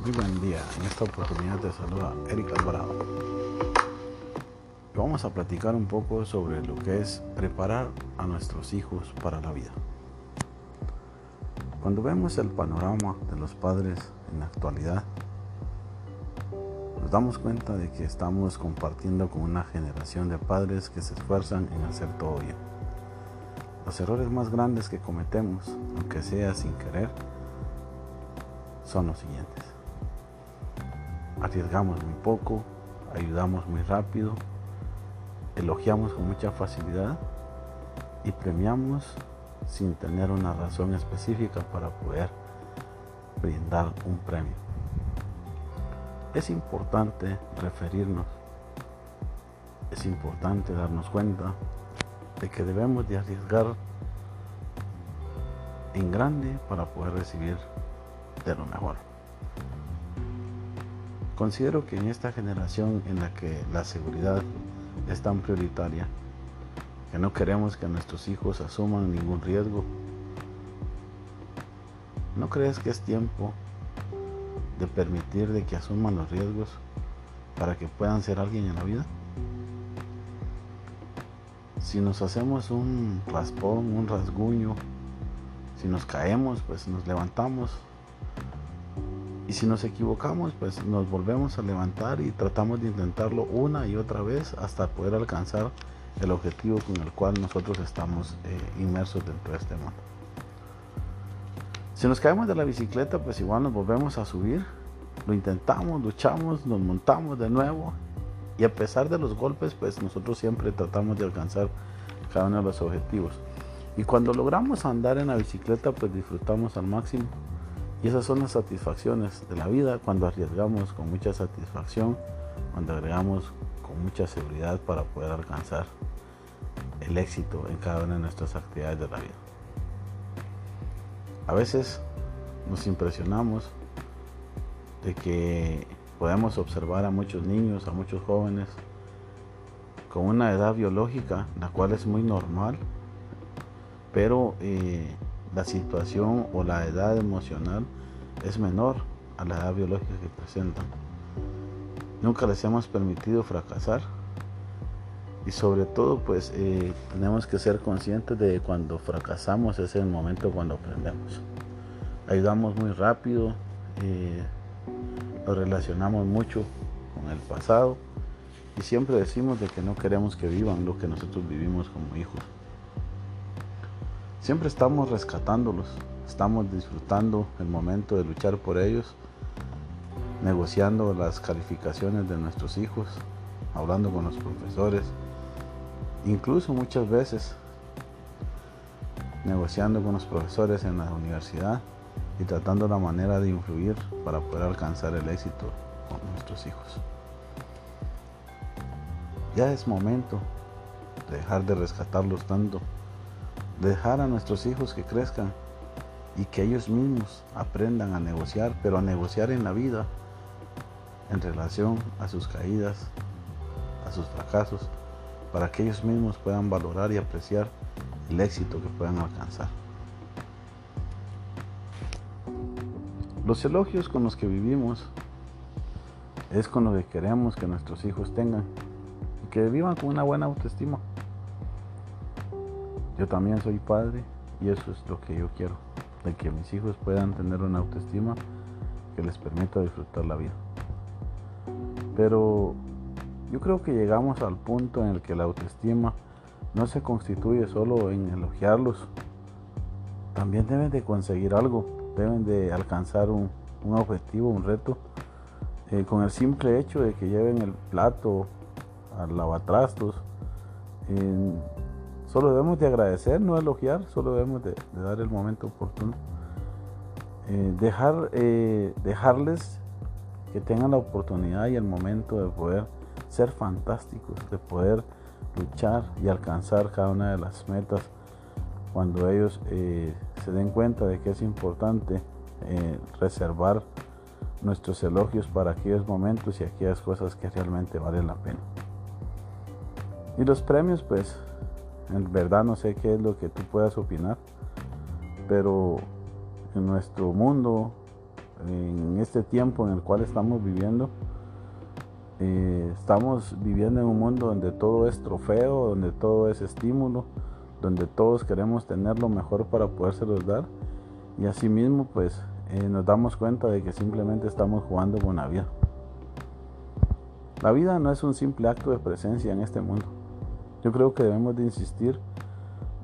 Muy buen día. En esta oportunidad te saluda Eric Alvarado. Vamos a platicar un poco sobre lo que es preparar a nuestros hijos para la vida. Cuando vemos el panorama de los padres en la actualidad, nos damos cuenta de que estamos compartiendo con una generación de padres que se esfuerzan en hacer todo bien. Los errores más grandes que cometemos, aunque sea sin querer, son los siguientes arriesgamos muy poco, ayudamos muy rápido, elogiamos con mucha facilidad y premiamos sin tener una razón específica para poder brindar un premio. Es importante referirnos, es importante darnos cuenta de que debemos de arriesgar en grande para poder recibir de lo mejor. Considero que en esta generación en la que la seguridad es tan prioritaria, que no queremos que nuestros hijos asuman ningún riesgo, ¿no crees que es tiempo de permitir de que asuman los riesgos para que puedan ser alguien en la vida? Si nos hacemos un raspón, un rasguño, si nos caemos, pues nos levantamos y si nos equivocamos, pues nos volvemos a levantar y tratamos de intentarlo una y otra vez hasta poder alcanzar el objetivo con el cual nosotros estamos eh, inmersos dentro de este mundo. Si nos caemos de la bicicleta, pues igual nos volvemos a subir, lo intentamos, luchamos, nos montamos de nuevo y a pesar de los golpes, pues nosotros siempre tratamos de alcanzar cada uno de los objetivos. Y cuando logramos andar en la bicicleta, pues disfrutamos al máximo y esas son las satisfacciones de la vida cuando arriesgamos con mucha satisfacción, cuando agregamos con mucha seguridad para poder alcanzar el éxito en cada una de nuestras actividades de la vida. A veces nos impresionamos de que podemos observar a muchos niños, a muchos jóvenes con una edad biológica, la cual es muy normal, pero eh, la situación o la edad emocional es menor a la edad biológica que presentan. Nunca les hemos permitido fracasar y sobre todo pues eh, tenemos que ser conscientes de que cuando fracasamos es el momento cuando aprendemos. Ayudamos muy rápido, eh, nos relacionamos mucho con el pasado y siempre decimos de que no queremos que vivan lo que nosotros vivimos como hijos. Siempre estamos rescatándolos, estamos disfrutando el momento de luchar por ellos, negociando las calificaciones de nuestros hijos, hablando con los profesores, incluso muchas veces negociando con los profesores en la universidad y tratando la manera de influir para poder alcanzar el éxito con nuestros hijos. Ya es momento de dejar de rescatarlos tanto dejar a nuestros hijos que crezcan y que ellos mismos aprendan a negociar, pero a negociar en la vida en relación a sus caídas, a sus fracasos, para que ellos mismos puedan valorar y apreciar el éxito que puedan alcanzar. Los elogios con los que vivimos es con lo que queremos que nuestros hijos tengan y que vivan con una buena autoestima. Yo también soy padre y eso es lo que yo quiero, de que mis hijos puedan tener una autoestima que les permita disfrutar la vida. Pero yo creo que llegamos al punto en el que la autoestima no se constituye solo en elogiarlos, también deben de conseguir algo, deben de alcanzar un, objetivo, un reto, eh, con el simple hecho de que lleven el plato al lavatrastos. Solo debemos de agradecer, no elogiar, solo debemos de, dar el momento oportuno. Eh, dejar, eh, dejarles que tengan la oportunidad y el momento de poder ser fantásticos, de poder luchar y alcanzar cada una de las metas cuando ellos eh, se den cuenta de que es importante reservar nuestros elogios para aquellos momentos y aquellas cosas que realmente valen la pena. Y los premios, pues en verdad no sé qué es lo que tú puedas opinar, pero en nuestro mundo en este tiempo en el cual estamos viviendo, eh, estamos viviendo en un mundo donde todo es trofeo, donde todo es estímulo, donde todos queremos tener lo mejor para podérselos dar y asimismo pues eh, nos damos cuenta de que simplemente estamos jugando con la vida. La vida no es un simple acto de presencia en este mundo. Yo creo que debemos de insistir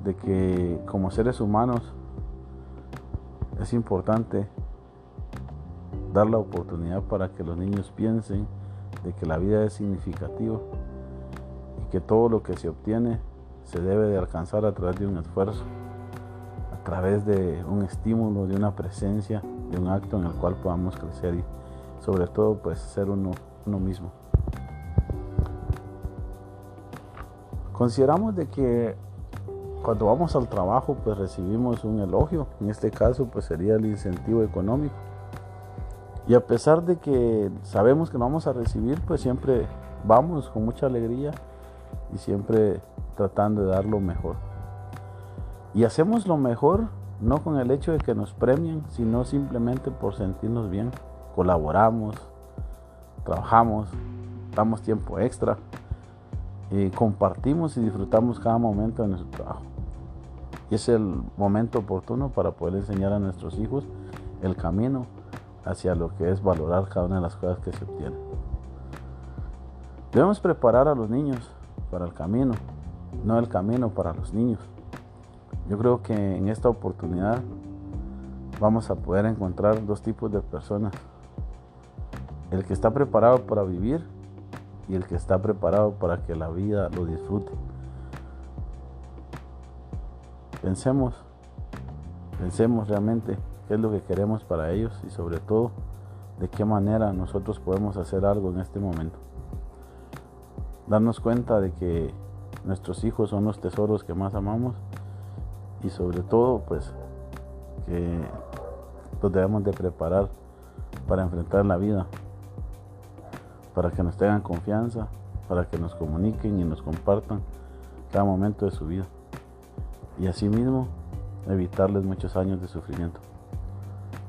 de que como seres humanos es importante dar la oportunidad para que los niños piensen de que la vida es significativa y que todo lo que se obtiene se debe de alcanzar a través de un esfuerzo, a través de un estímulo, de una presencia, de un acto en el cual podamos crecer y sobre todo pues ser uno, uno mismo. Consideramos de que cuando vamos al trabajo pues recibimos un elogio, en este caso pues sería el incentivo económico. Y a pesar de que sabemos que no vamos a recibir, pues siempre vamos con mucha alegría y siempre tratando de dar lo mejor. Y hacemos lo mejor no con el hecho de que nos premien, sino simplemente por sentirnos bien. Colaboramos, trabajamos, damos tiempo extra, y compartimos y disfrutamos cada momento de nuestro trabajo. Y es el momento oportuno para poder enseñar a nuestros hijos el camino hacia lo que es valorar cada una de las cosas que se obtienen. Debemos preparar a los niños para el camino, no el camino para los niños. Yo creo que en esta oportunidad vamos a poder encontrar dos tipos de personas. El que está preparado para vivir y el que está preparado para que la vida lo disfrute. Pensemos, pensemos realmente qué es lo que queremos para ellos y sobre todo de qué manera nosotros podemos hacer algo en este momento. Darnos cuenta de que nuestros hijos son los tesoros que más amamos y sobre todo pues que los debemos de preparar para enfrentar la vida, para que nos tengan confianza, para que nos comuniquen y nos compartan cada momento de su vida y asimismo evitarles muchos años de sufrimiento.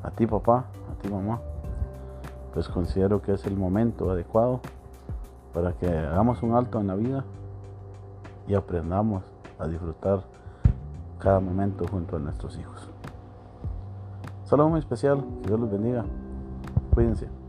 A ti papá, a ti mamá, pues considero que es el momento adecuado para que hagamos un alto en la vida y aprendamos a disfrutar cada momento junto a nuestros hijos. Saludos muy especial, que Dios los bendiga. Cuídense.